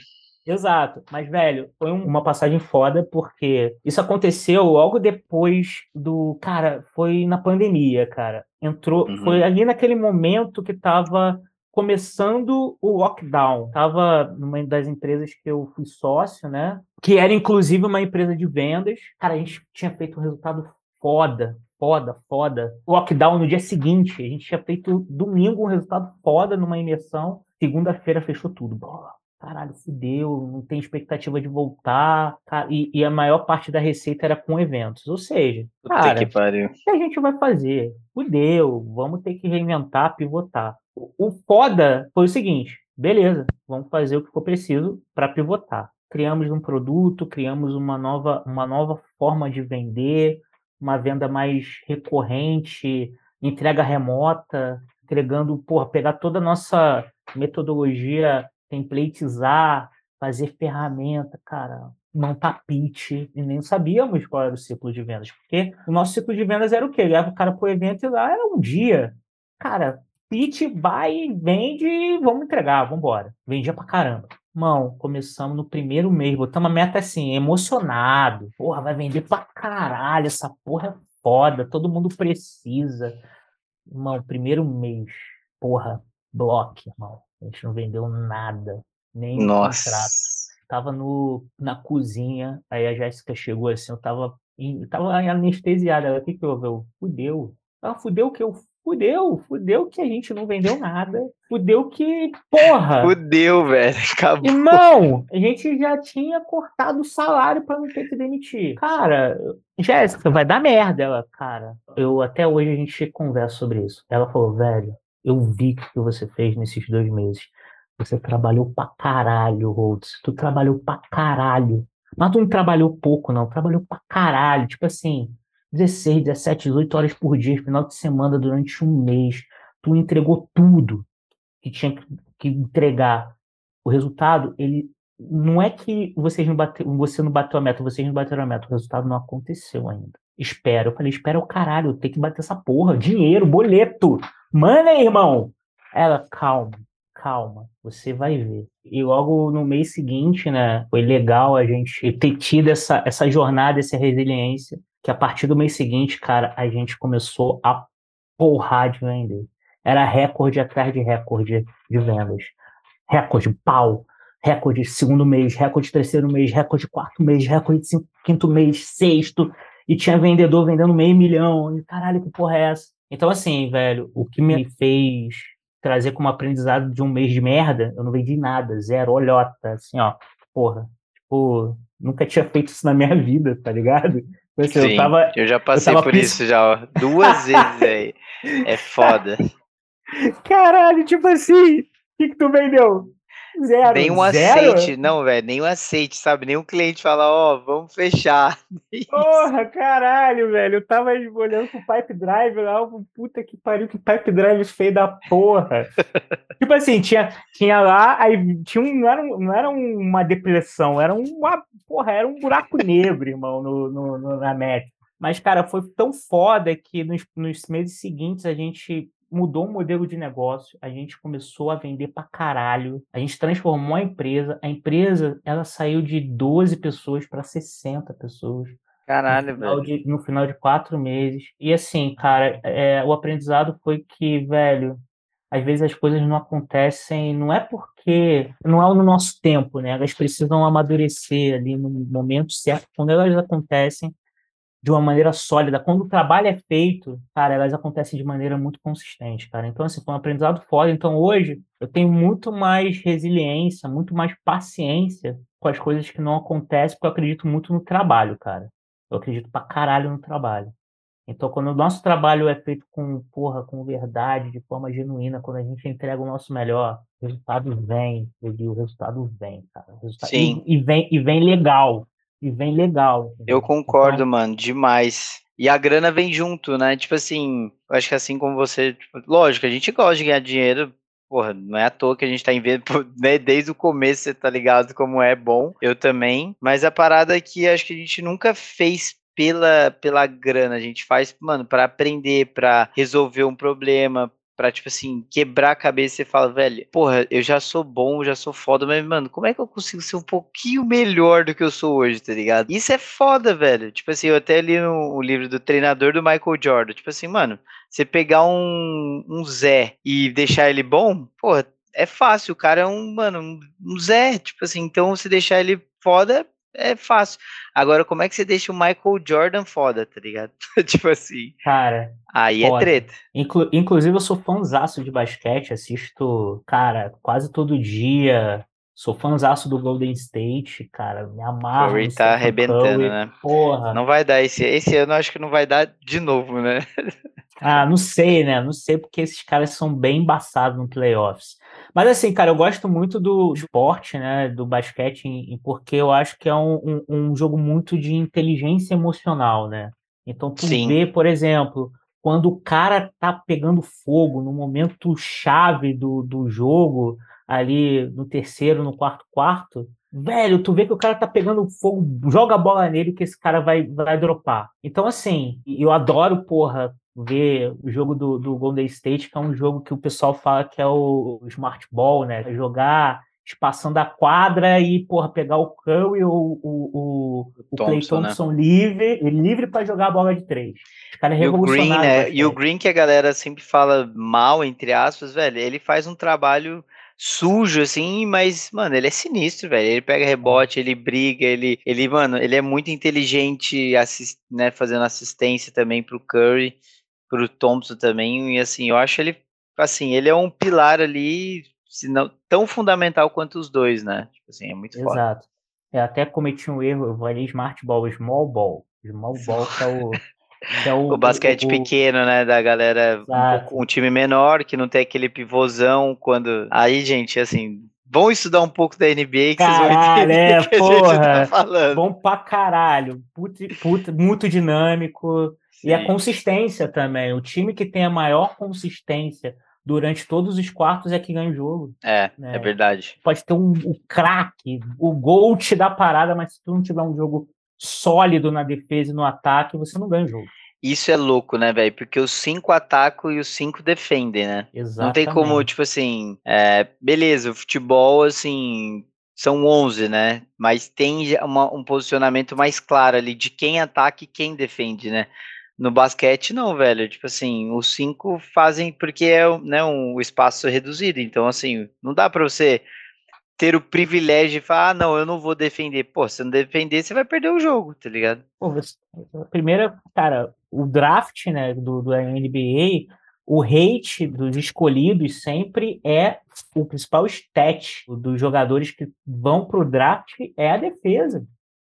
[SPEAKER 1] Exato. Mas, velho, foi uma passagem foda, porque isso aconteceu logo depois do. Cara, foi na pandemia, cara. Entrou. Uhum. Foi ali naquele momento que tava começando o lockdown. Estava numa das empresas que eu fui sócio, né? Que era inclusive uma empresa de vendas. Cara, a gente tinha feito um resultado foda, foda, foda. Lockdown no dia seguinte, a gente tinha feito domingo um resultado foda numa imersão. Segunda-feira fechou tudo. Boa. Caralho, fudeu, não tem expectativa de voltar. E, e, a maior parte da receita era com eventos. Ou seja, cara,
[SPEAKER 2] que pariu.
[SPEAKER 1] o que a gente vai fazer? Fudeu, vamos ter que reinventar, pivotar. O foda foi o seguinte: beleza, vamos fazer o que for preciso para pivotar. Criamos um produto, criamos uma nova, uma nova forma de vender, uma venda mais recorrente, entrega remota, entregando, porra, pegar toda a nossa metodologia, templatizar, fazer ferramenta, cara, montar pitch, e nem sabíamos qual era o ciclo de vendas, porque o nosso ciclo de vendas era o quê? Leva o cara pro evento e lá era um dia. Cara, pitch, vai, vende, vamos entregar, vamos embora. Vendia pra caramba. Mão, começamos no primeiro mês, botamos a meta assim, emocionado. Porra, vai vender pra caralho, essa porra é foda, todo mundo precisa. Irmão, primeiro mês, porra, bloco, irmão. A gente não vendeu nada, nem
[SPEAKER 2] Nossa.
[SPEAKER 1] contrato. Tava no, na cozinha, aí a Jéssica chegou assim, eu tava, eu tava anestesiada. o que que houve? Eu, fudeu. Ah, fudeu o que? Eu, Fudeu, fudeu que a gente não vendeu nada. Fudeu que, porra.
[SPEAKER 2] Fudeu, velho. Acabou.
[SPEAKER 1] Irmão, a gente já tinha cortado o salário para não ter que demitir. Cara, Jéssica, vai dar merda. Ela, cara, eu até hoje a gente conversa sobre isso. Ela falou, velho, eu vi o que você fez nesses dois meses. Você trabalhou pra caralho, Rhodes. Tu trabalhou pra caralho. Mas tu não trabalhou pouco, não. Trabalhou pra caralho. Tipo assim, 16, 17, 18 horas por dia, final de semana, durante um mês. Tu entregou tudo que tinha que entregar. O resultado, ele não é que vocês não bate, você não bateu a meta, vocês não bateram a meta, o resultado não aconteceu ainda. Espera. Eu falei, espera o caralho, tem que bater essa porra. Dinheiro, boleto. Money, irmão. Ela, calma, calma, você vai ver. E logo no mês seguinte, né, foi legal a gente ter tido essa, essa jornada, essa resiliência que a partir do mês seguinte, cara, a gente começou a porrar de vender. Era recorde atrás de recorde de vendas. Recorde, pau. Recorde segundo mês, recorde terceiro mês, recorde quarto mês, recorde cinco, quinto mês, sexto. E tinha vendedor vendendo meio milhão. E, caralho, que porra é essa? Então, assim, velho, o que me fez trazer como aprendizado de um mês de merda, eu não vendi nada, zero, olhota, assim, ó, porra, tipo, nunca tinha feito isso na minha vida, tá ligado?
[SPEAKER 2] Então, assim, Sim, eu, tava, eu já passei eu por isso já, ó, duas vezes aí, é foda.
[SPEAKER 1] Caralho, tipo assim, o que que tu vendeu?
[SPEAKER 2] Zero. Nem um Zero? aceite, não, velho. Nem um aceite, sabe? Nem um cliente fala, ó, oh, vamos fechar.
[SPEAKER 1] Porra, caralho, velho. Eu tava olhando pro Pipe Drive lá, puta que pariu, que Pipe Drive feio da porra. tipo assim, tinha, tinha lá, aí tinha um, não era, não era uma depressão, era uma, porra, era um buraco negro, irmão, no, no, no na métrica. Mas, cara, foi tão foda que nos, nos meses seguintes a gente mudou o modelo de negócio, a gente começou a vender pra caralho, a gente transformou a empresa, a empresa ela saiu de 12 pessoas para 60 pessoas.
[SPEAKER 2] Caralho,
[SPEAKER 1] no final,
[SPEAKER 2] de,
[SPEAKER 1] no final de quatro meses. E assim, cara, é, o aprendizado foi que, velho, às vezes as coisas não acontecem, não é porque não é no nosso tempo, né? Elas precisam amadurecer ali no momento certo. Quando elas acontecem, de uma maneira sólida. Quando o trabalho é feito, cara, elas acontecem de maneira muito consistente, cara. Então, assim, foi um aprendizado foda. Então, hoje, eu tenho muito mais resiliência, muito mais paciência com as coisas que não acontecem, porque eu acredito muito no trabalho, cara. Eu acredito pra caralho no trabalho. Então, quando o nosso trabalho é feito com, porra, com verdade, de forma genuína, quando a gente entrega o nosso melhor, o resultado vem, o resultado vem, cara. Resultado...
[SPEAKER 2] Sim.
[SPEAKER 1] E, e, vem, e vem legal e vem legal.
[SPEAKER 2] Eu concordo, então, mano, demais. E a grana vem junto, né? Tipo assim, eu acho que assim como você, tipo, lógico, a gente gosta de ganhar dinheiro, porra, não é à toa que a gente tá em vez, né, desde o começo você tá ligado como é bom, eu também, mas a parada é que acho que a gente nunca fez pela, pela grana, a gente faz, mano, para aprender, para resolver um problema, pra, tipo assim, quebrar a cabeça e fala, velho, porra, eu já sou bom, já sou foda, mas, mano, como é que eu consigo ser um pouquinho melhor do que eu sou hoje, tá ligado? Isso é foda, velho. Tipo assim, eu até li no, o livro do treinador do Michael Jordan. Tipo assim, mano, você pegar um, um Zé e deixar ele bom, porra, é fácil, o cara é um, mano, um, Zé, tipo assim, então se deixar ele foda, é fácil. Agora, como é que você deixa o Michael Jordan foda, tá ligado? tipo assim.
[SPEAKER 1] Cara.
[SPEAKER 2] Aí é foda. é treta.
[SPEAKER 1] Inclu inclusive, eu sou fãzaço de basquete, assisto, cara, quase todo dia. Sou fãzaço do Golden State, cara. Me amarro.
[SPEAKER 2] Curry tá arrebentando, Curry. né?
[SPEAKER 1] Porra.
[SPEAKER 2] Não vai dar esse. Esse ano acho que não vai dar de novo, né?
[SPEAKER 1] ah, não sei, né? Não sei porque esses caras são bem embaçados no playoffs. Mas assim, cara, eu gosto muito do esporte, né? Do basquete, porque eu acho que é um, um, um jogo muito de inteligência emocional, né? Então, tu Sim. vê, por exemplo, quando o cara tá pegando fogo no momento chave do, do jogo, ali no terceiro, no quarto quarto, velho, tu vê que o cara tá pegando fogo, joga a bola nele que esse cara vai, vai dropar. Então, assim, eu adoro, porra, ver o jogo do, do Golden State, que é um jogo que o pessoal fala que é o, o Smart Ball, né? É jogar espaçando a quadra e, porra, pegar o Curry ou o, o, Thompson, Clay Thompson né? livre, livre para jogar a bola de três.
[SPEAKER 2] Os caras Green, né? E o Green que a galera sempre fala mal, entre aspas, velho, ele faz um trabalho sujo, assim, mas, mano, ele é sinistro, velho. Ele pega rebote, ele briga, ele, ele mano, ele é muito inteligente, assist, né, fazendo assistência também pro Curry pro Thompson também, e assim, eu acho ele, assim, ele é um pilar ali, se não, tão fundamental quanto os dois, né? Tipo assim, é muito
[SPEAKER 1] Exato.
[SPEAKER 2] foda. Exato.
[SPEAKER 1] Eu até cometi um erro, eu falei Smart Ball, Small Ball. Small Ball que é o... É o,
[SPEAKER 2] o basquete o, pequeno, né, da galera, um, um, time menor, que não tem aquele pivôzão, quando... Aí, gente, assim, vão estudar um pouco da NBA que
[SPEAKER 1] caralho, vocês vão entender é, que porra, a gente tá falando. Bom pra caralho, puta, muito dinâmico, e a consistência também. O time que tem a maior consistência durante todos os quartos é que ganha o jogo.
[SPEAKER 2] É, né? é verdade.
[SPEAKER 1] Pode ter um, um craque, o gol te dá parada, mas se tu não tiver um jogo sólido na defesa e no ataque, você não ganha o jogo.
[SPEAKER 2] Isso é louco, né, velho? Porque os cinco atacam e os cinco defendem, né?
[SPEAKER 1] Exatamente.
[SPEAKER 2] Não tem como, tipo assim, é, beleza, o futebol, assim, são 11, né? Mas tem uma, um posicionamento mais claro ali de quem ataca e quem defende, né? No basquete, não, velho. Tipo assim, os cinco fazem porque é né, um espaço reduzido. Então, assim, não dá para você ter o privilégio de falar, ah, não, eu não vou defender. Pô, se não defender, você vai perder o jogo, tá ligado?
[SPEAKER 1] Pô, primeiro, cara, o draft, né, do, do NBA, o hate dos escolhidos sempre é o principal stat dos jogadores que vão pro draft é a defesa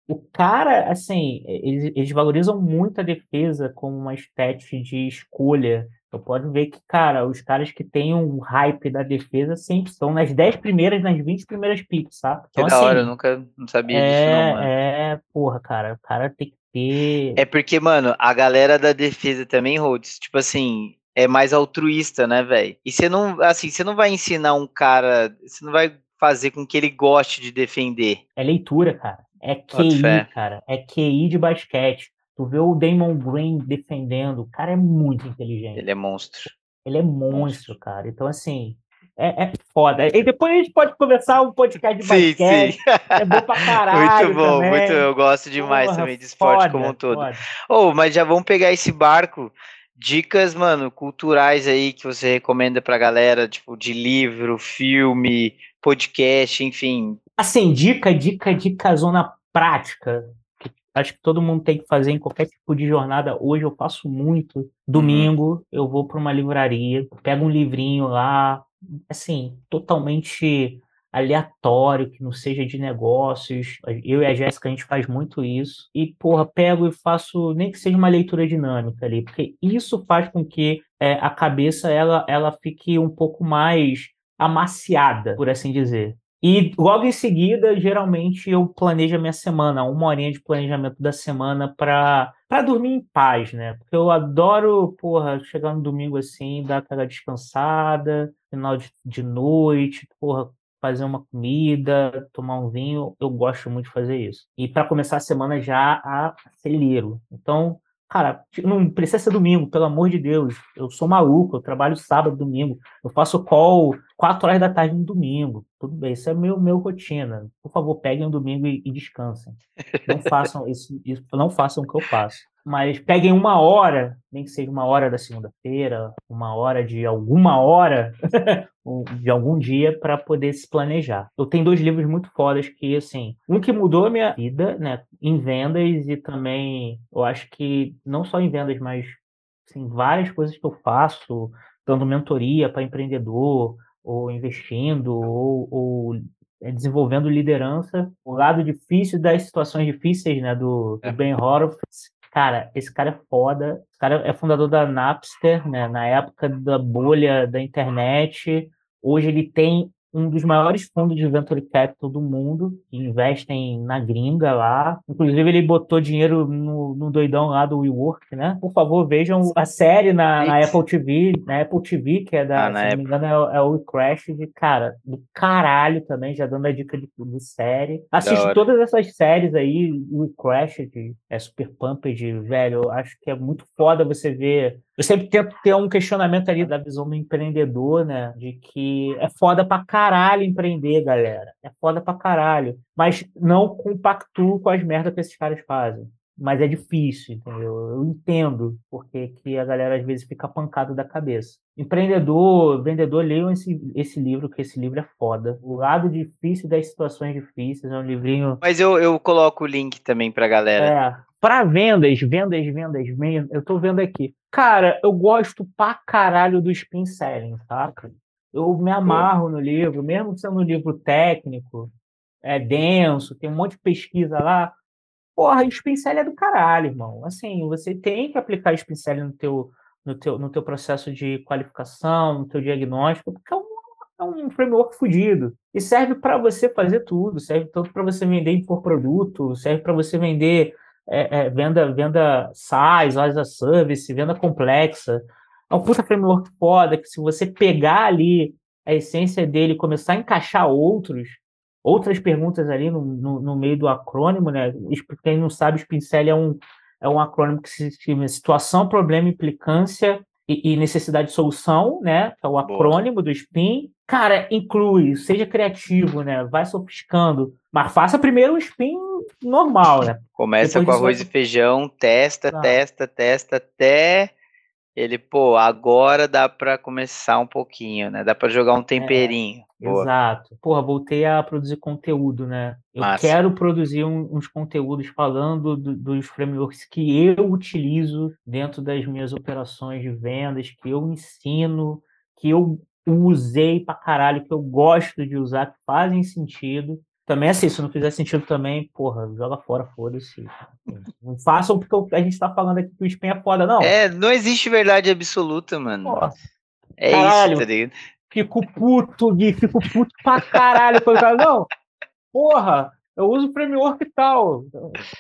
[SPEAKER 1] o cara, assim, eles, eles, valorizam muito a defesa como uma stat de escolha. Eu pode ver que, cara, os caras que têm um hype da defesa sempre estão nas 10 primeiras, nas 20 primeiras picks, sabe?
[SPEAKER 2] Então, que da assim, hora, eu nunca não sabia
[SPEAKER 1] é,
[SPEAKER 2] disso, não, mano.
[SPEAKER 1] É, porra, cara, o cara tem que ter.
[SPEAKER 2] É porque, mano, a galera da defesa também, Rhodes, tipo assim, é mais altruísta, né, velho? E você não, assim, você não vai ensinar um cara, você não vai fazer com que ele goste de defender.
[SPEAKER 1] É leitura, cara. É QI, cara. É QI de basquete. Tu vê o Damon Green defendendo, o cara é muito inteligente.
[SPEAKER 2] Ele é monstro.
[SPEAKER 1] Ele é monstro, cara. Então, assim, é, é, foda. E depois a gente pode conversar um podcast de sim, basquete. Sim. É bom pra caralho.
[SPEAKER 2] muito bom, também. muito. Eu gosto demais Porra, também de esporte foda, como um todo. Oh, mas já vamos pegar esse barco. Dicas, mano, culturais aí que você recomenda pra galera, tipo, de livro, filme, podcast, enfim.
[SPEAKER 1] Assim, dica, dica, dica, zona prática. Que acho que todo mundo tem que fazer em qualquer tipo de jornada. Hoje eu faço muito. Domingo uhum. eu vou para uma livraria, pego um livrinho lá, assim, totalmente aleatório, que não seja de negócios. Eu e a Jéssica, a gente faz muito isso. E, porra, pego e faço, nem que seja uma leitura dinâmica ali, porque isso faz com que é, a cabeça ela, ela fique um pouco mais amaciada, por assim dizer. E logo em seguida, geralmente, eu planejo a minha semana, uma horinha de planejamento da semana para dormir em paz, né? Porque eu adoro, porra, chegar no domingo assim, dar aquela descansada, final de, de noite, porra, fazer uma comida, tomar um vinho, eu gosto muito de fazer isso. E para começar a semana já acelero. Então, Cara, não precisa ser domingo, pelo amor de Deus. Eu sou maluco, eu trabalho sábado, domingo. Eu faço call quatro horas da tarde no domingo. Tudo bem, isso é meu, meu rotina. Por favor, peguem um domingo e, e descansem. Não façam isso, isso, não façam o que eu faço mas peguem uma hora, nem que seja uma hora da segunda-feira, uma hora de alguma hora de algum dia para poder se planejar. Eu tenho dois livros muito fodas que, assim, um que mudou a minha vida, né, em vendas e também, eu acho que não só em vendas, mas assim, várias coisas que eu faço, dando mentoria para empreendedor, ou investindo, ou, ou é, desenvolvendo liderança, o lado difícil das situações difíceis, né, do, do é. Ben Horowitz, Cara, esse cara é foda. Esse cara é fundador da Napster, né? Na época da bolha da internet. Hoje ele tem um dos maiores fundos de venture capital do mundo, que investem na gringa lá. Inclusive, ele botou dinheiro no, no doidão lá do WeWork, né? Por favor, vejam a série na, na Apple TV, na Apple TV, que é da, ah, se não me engano, é, é o Crash, de cara, do caralho também, já dando a dica de, de série. Assiste todas essas séries aí, o Crash, de, é Super Pumped, velho, eu acho que é muito foda você ver eu sempre tento ter um questionamento ali da visão do empreendedor, né? De que é foda pra caralho empreender, galera. É foda pra caralho. Mas não compactuo com as merdas que esses caras fazem. Mas é difícil, entendeu? Eu entendo porque que a galera às vezes fica pancada da cabeça. Empreendedor, vendedor, leiam esse, esse livro, que esse livro é foda. O lado difícil das situações difíceis é um livrinho.
[SPEAKER 2] Mas eu, eu coloco o link também pra galera.
[SPEAKER 1] É. Para vendas, vendas, vendas, vendas, eu tô vendo aqui. Cara, eu gosto pra caralho do spin selling, saca? Eu me amarro no livro, mesmo sendo um livro técnico, é denso, tem um monte de pesquisa lá. Porra, spin selling é do caralho, irmão. Assim, você tem que aplicar spin selling no teu, no teu, no teu processo de qualificação, no teu diagnóstico, porque é um, é um framework fodido. E serve para você fazer tudo, serve tanto para você vender por produto, serve para você vender é, é, venda, venda SaaS, as a service, venda complexa. É um puta framework foda que se você pegar ali a essência dele e começar a encaixar outros, outras perguntas ali no, no, no meio do acrônimo, né? Quem não sabe, Spincel é um, é um acrônimo que se chama situação, problema, implicância e, e necessidade de solução, né? Que é o acrônimo Boa. do SPIN. Cara, inclui, seja criativo, né? Vai sofisticando, mas faça primeiro um SPIN normal, né?
[SPEAKER 2] Começa Depois com arroz e feijão, testa, ah. testa, testa, até ele, pô, agora dá para começar um pouquinho, né? Dá para jogar um é, temperinho.
[SPEAKER 1] É, exato. Porra, voltei a produzir conteúdo, né? Eu Massa. quero produzir um, uns conteúdos falando do, dos frameworks que eu utilizo dentro das minhas operações de vendas, que eu ensino, que eu usei pra caralho, que eu gosto de usar, que fazem sentido. Também assim, se não fizer sentido também, porra, joga fora, foda-se. Não façam porque a gente tá falando aqui que o spam é foda, não.
[SPEAKER 2] É, não existe verdade absoluta, mano. Porra. É caralho, isso, tá ligado?
[SPEAKER 1] Fico puto, Gui, fico puto pra caralho. Quando não, porra, eu uso o framework e tal.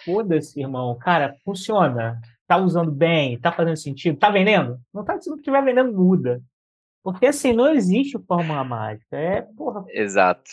[SPEAKER 1] Foda-se, irmão. Cara, funciona. Tá usando bem, tá fazendo sentido, tá vendendo? Não tá, se não estiver vendendo, muda. Porque assim, não existe fórmula mágica. É, porra.
[SPEAKER 2] Exato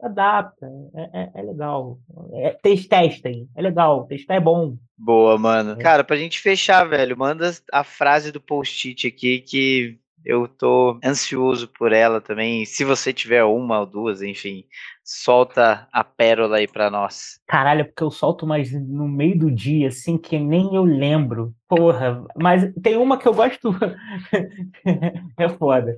[SPEAKER 1] adapta, é, é, é legal. É, testem, é legal, testar é bom.
[SPEAKER 2] Boa, mano. É. Cara, pra gente fechar, velho, manda a frase do post-it aqui que eu tô ansioso por ela também. Se você tiver uma ou duas, enfim, solta a pérola aí pra nós.
[SPEAKER 1] Caralho, porque eu solto mais no meio do dia, assim, que nem eu lembro. Porra, mas tem uma que eu gosto. é foda.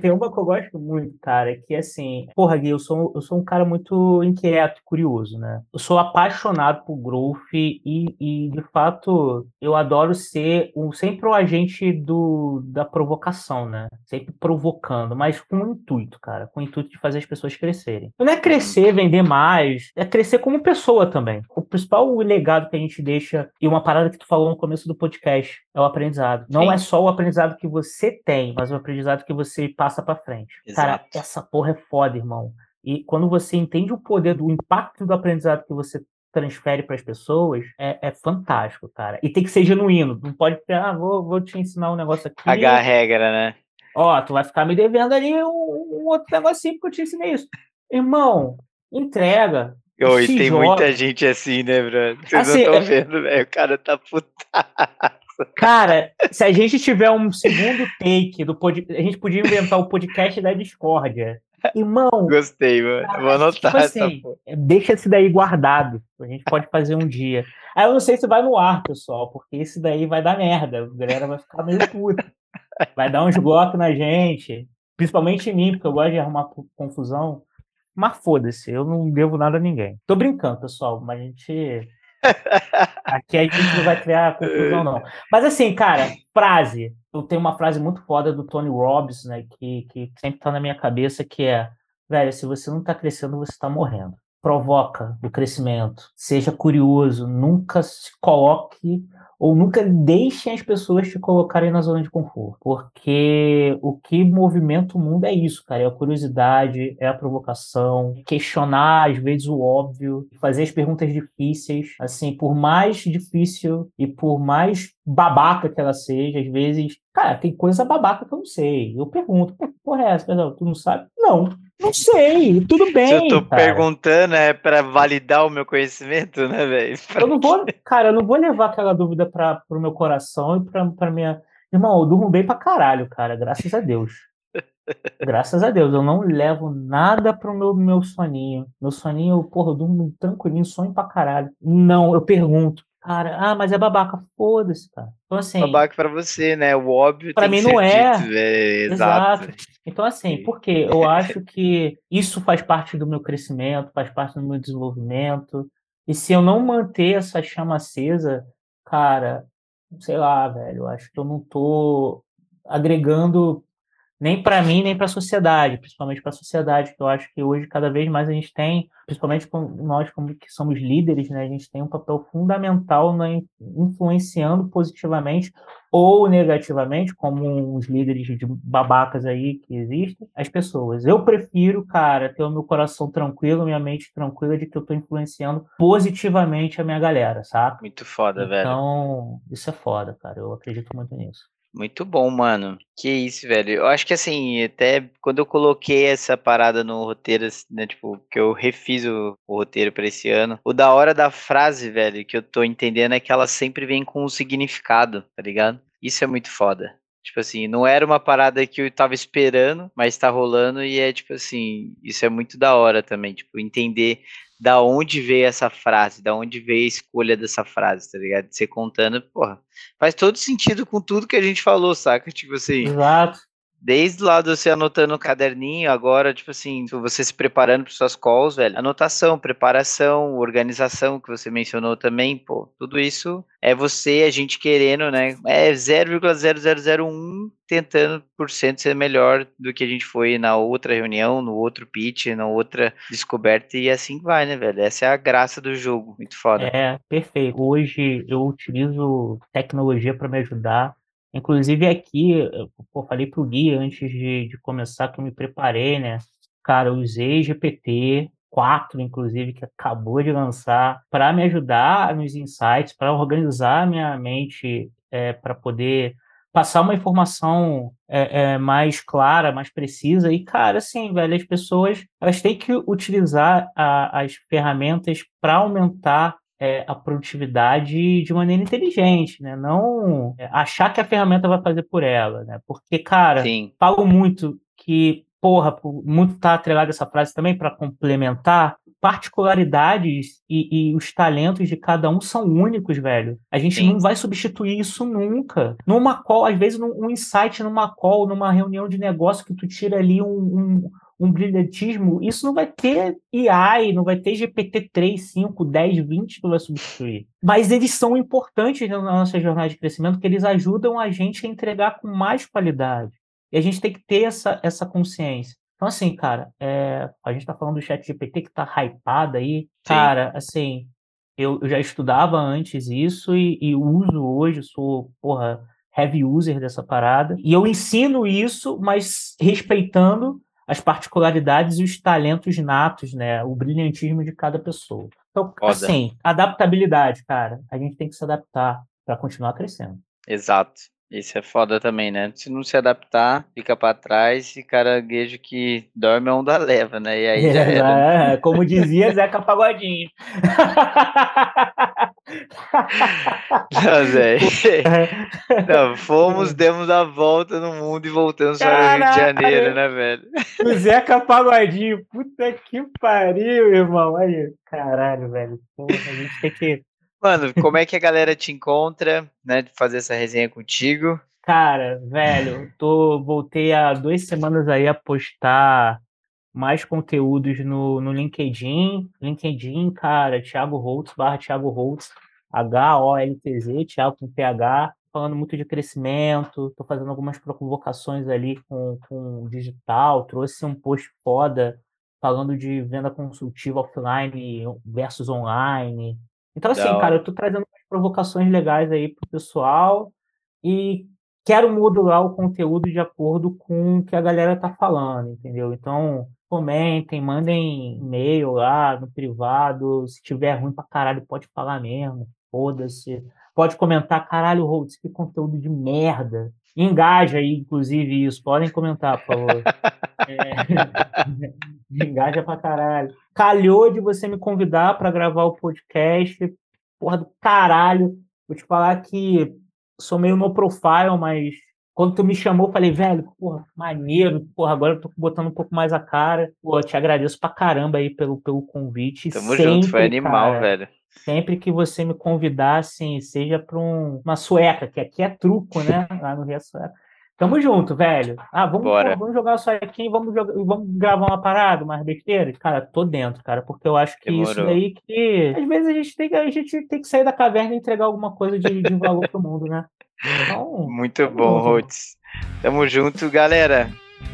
[SPEAKER 1] Tem uma que eu gosto muito, cara, que é assim. Porra, Gui, eu sou, eu sou um cara muito inquieto, curioso, né? Eu sou apaixonado por growth e, e de fato, eu adoro ser um, sempre o agente do, da provocação, né? Sempre provocando, mas com um intuito, cara. Com o intuito de fazer as pessoas crescerem. Não é crescer, vender mais, é crescer como pessoa também. O principal legado que a gente deixa, e uma parada que tu falou no começo do do podcast é o aprendizado. Não Sim. é só o aprendizado que você tem, mas o aprendizado que você passa para frente. Exato. Cara, essa porra é foda, irmão. E quando você entende o poder do impacto do aprendizado que você transfere para as pessoas, é, é, fantástico, cara. E tem que ser genuíno. Não pode, ah, vou, vou te ensinar um negócio aqui.
[SPEAKER 2] Pagar a regra, né?
[SPEAKER 1] Ó, tu vai ficar me devendo ali um, um outro negocinho porque eu te ensinei isso. Irmão, entrega.
[SPEAKER 2] Oi, tem joga. muita gente assim, né, Bruno? Vocês assim, não estão é vendo, velho? O cara tá putaço.
[SPEAKER 1] Cara, se a gente tiver um segundo take do podcast, a gente podia inventar o podcast da discórdia. Irmão.
[SPEAKER 2] Gostei, mano. Cara, Vou anotar tipo assim,
[SPEAKER 1] Deixa esse daí guardado. A gente pode fazer um dia. Aí eu não sei se vai no ar, pessoal, porque esse daí vai dar merda. A galera vai ficar meio puta. Vai dar uns blocos na gente. Principalmente em mim, porque eu gosto de arrumar confusão. Mas foda-se, eu não devo nada a ninguém. Tô brincando, pessoal, mas a gente. Aqui a gente não vai criar confusão, não. Mas assim, cara, frase. Eu tenho uma frase muito foda do Tony Robbins, né? Que, que sempre tá na minha cabeça, que é: velho, se você não tá crescendo, você tá morrendo. Provoca o crescimento. Seja curioso. Nunca se coloque ou nunca deixem as pessoas te colocarem na zona de conforto, porque o que movimenta o mundo é isso, cara, é a curiosidade, é a provocação, questionar às vezes o óbvio, fazer as perguntas difíceis, assim, por mais difícil e por mais babaca que ela seja, às vezes, cara, tem coisa babaca que eu não sei. Eu pergunto, porra é essa? Tu não sabe? Não. Não sei, tudo bem. Se eu
[SPEAKER 2] tô cara. perguntando é para validar o meu conhecimento, né, velho?
[SPEAKER 1] Eu não vou, cara, eu não vou levar aquela dúvida para pro meu coração e pra, pra minha. Irmão, eu durmo bem pra caralho, cara, graças a Deus. Graças a Deus, eu não levo nada pro meu, meu soninho. Meu soninho, porra, eu durmo tranquilinho, sonho pra caralho. Não, eu pergunto, cara, ah, mas é babaca. Foda-se, cara. Então, assim.
[SPEAKER 2] Babaca pra você, né? O óbvio.
[SPEAKER 1] Pra mim não é. Dito,
[SPEAKER 2] Exato.
[SPEAKER 1] Exato. Então, assim, porque eu acho que isso faz parte do meu crescimento, faz parte do meu desenvolvimento. E se eu não manter essa chama acesa, cara, sei lá, velho, eu acho que eu não tô agregando nem para mim, nem para a sociedade, principalmente para a sociedade, que eu acho que hoje cada vez mais a gente tem, principalmente nós como que somos líderes, né, a gente tem um papel fundamental na influenciando positivamente ou negativamente, como os líderes de babacas aí que existem, as pessoas. Eu prefiro, cara, ter o meu coração tranquilo, minha mente tranquila de que eu estou influenciando positivamente a minha galera, sabe?
[SPEAKER 2] Muito foda,
[SPEAKER 1] então,
[SPEAKER 2] velho.
[SPEAKER 1] Então, isso é foda, cara. Eu acredito muito nisso.
[SPEAKER 2] Muito bom, mano. Que isso, velho. Eu acho que assim, até quando eu coloquei essa parada no roteiro, assim, né, tipo, que eu refiz o, o roteiro para esse ano, o da hora da frase, velho, que eu tô entendendo é que ela sempre vem com um significado, tá ligado? Isso é muito foda. Tipo assim, não era uma parada que eu tava esperando, mas tá rolando e é tipo assim, isso é muito da hora também, tipo, entender da onde veio essa frase, da onde veio a escolha dessa frase, tá ligado? Você contando, porra, faz todo sentido com tudo que a gente falou, saca? Tipo assim.
[SPEAKER 1] Exato
[SPEAKER 2] desde lá você anotando no caderninho, agora, tipo assim, você se preparando para suas calls, velho, anotação, preparação, organização que você mencionou também, pô, tudo isso é você, a gente querendo, né? É 0,0001 tentando por cento ser melhor do que a gente foi na outra reunião, no outro pitch, na outra descoberta e assim vai, né, velho? Essa é a graça do jogo, muito foda.
[SPEAKER 1] É, perfeito. Hoje eu utilizo tecnologia para me ajudar Inclusive aqui, eu falei para o Gui antes de, de começar que eu me preparei, né? Cara, eu usei GPT 4, inclusive, que acabou de lançar, para me ajudar nos insights, para organizar minha mente, é, para poder passar uma informação é, é, mais clara, mais precisa. E, cara, assim, velho, as pessoas elas têm que utilizar a, as ferramentas para aumentar é, a produtividade de maneira inteligente, né? Não é, achar que a ferramenta vai fazer por ela, né? Porque, cara, Sim. falo muito que, porra, muito tá atrelado essa frase também para complementar, particularidades e, e, os talentos de cada um são únicos, velho. A gente Sim. não vai substituir isso nunca. Numa call, às vezes, num, um insight numa call, numa reunião de negócio que tu tira ali um, um um brilhantismo, isso não vai ter AI, não vai ter GPT 3, 5, 10, 20 que vai substituir. Mas eles são importantes na nossa jornada de crescimento, porque eles ajudam a gente a entregar com mais qualidade. E a gente tem que ter essa, essa consciência. Então, assim, cara, é, a gente está falando do chat GPT que está hypado aí. Sim. Cara, assim, eu, eu, já estudava antes isso e, e uso hoje, sou, porra, heavy user dessa parada. E eu ensino isso, mas respeitando as particularidades e os talentos natos, né? O brilhantismo de cada pessoa. Então, Foda. assim, adaptabilidade, cara. A gente tem que se adaptar para continuar crescendo.
[SPEAKER 2] Exato. Isso é foda também, né? Se não se adaptar, fica para trás e caranguejo que dorme a onda leva, né? E aí já
[SPEAKER 1] era. É, como dizia Zeca Pagodinho.
[SPEAKER 2] Não, Zé. Não, fomos, demos a volta no mundo e voltamos para o Rio de Janeiro, né, velho?
[SPEAKER 1] O Zeca Pagodinho, puta que pariu, irmão. Aí, caralho, velho. Porra, a gente tem que
[SPEAKER 2] Mano, como é que a galera te encontra, né, de fazer essa resenha contigo?
[SPEAKER 1] Cara, velho, tô, voltei há duas semanas aí a postar mais conteúdos no, no LinkedIn. LinkedIn, cara, Thiago Holtz, barra Thiago Holtz, H-O-L-T-Z, Thiago com PH, falando muito de crescimento, tô fazendo algumas provocações ali com, com digital, trouxe um post foda falando de venda consultiva offline versus online, então, assim, cara, eu tô trazendo provocações legais aí pro pessoal e quero modular o conteúdo de acordo com o que a galera tá falando, entendeu? Então, comentem, mandem e-mail lá no privado. Se tiver ruim pra caralho, pode falar mesmo. Foda-se. Pode comentar, caralho, Holtz, que conteúdo de merda. Engaja aí, inclusive, isso. Podem comentar, por favor. é... Engaja pra caralho. Calhou de você me convidar para gravar o podcast. Porra do caralho. Vou te falar que sou meio no profile, mas quando tu me chamou, eu falei, velho, porra, maneiro, porra, agora eu tô botando um pouco mais a cara. Pô, te agradeço pra caramba aí pelo, pelo convite.
[SPEAKER 2] Tamo Sempre, junto, foi animal, cara, velho.
[SPEAKER 1] Sempre que você me convidar, assim, seja para um, uma sueca, que aqui é truco, né? Lá no Rio é Sueca. Tamo junto, velho. Ah, vamos, vamos jogar só aqui, vamos, jogar, vamos gravar uma parada, mais besteira? Cara, tô dentro, cara, porque eu acho que Demorou. isso daí que. Às vezes a gente tem que, a gente tem que sair da caverna e entregar alguma coisa de, de valor pro mundo, né?
[SPEAKER 2] Então, Muito bom, Rhodes. Tamo junto, galera.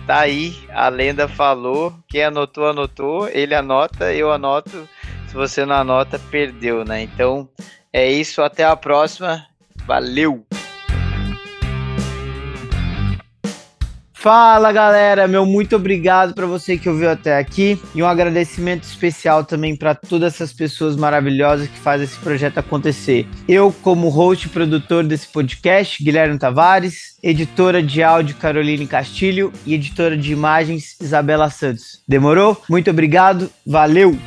[SPEAKER 2] Tá aí, a lenda falou. Quem anotou, anotou. Ele anota, eu anoto. Se você não anota, perdeu, né? Então é isso, até a próxima. Valeu! Fala galera, meu muito obrigado para você que ouviu até aqui e um agradecimento especial também para todas essas pessoas maravilhosas que fazem esse projeto acontecer. Eu, como host e produtor desse podcast, Guilherme Tavares, editora de áudio Caroline Castilho e editora de imagens Isabela Santos. Demorou? Muito obrigado, valeu!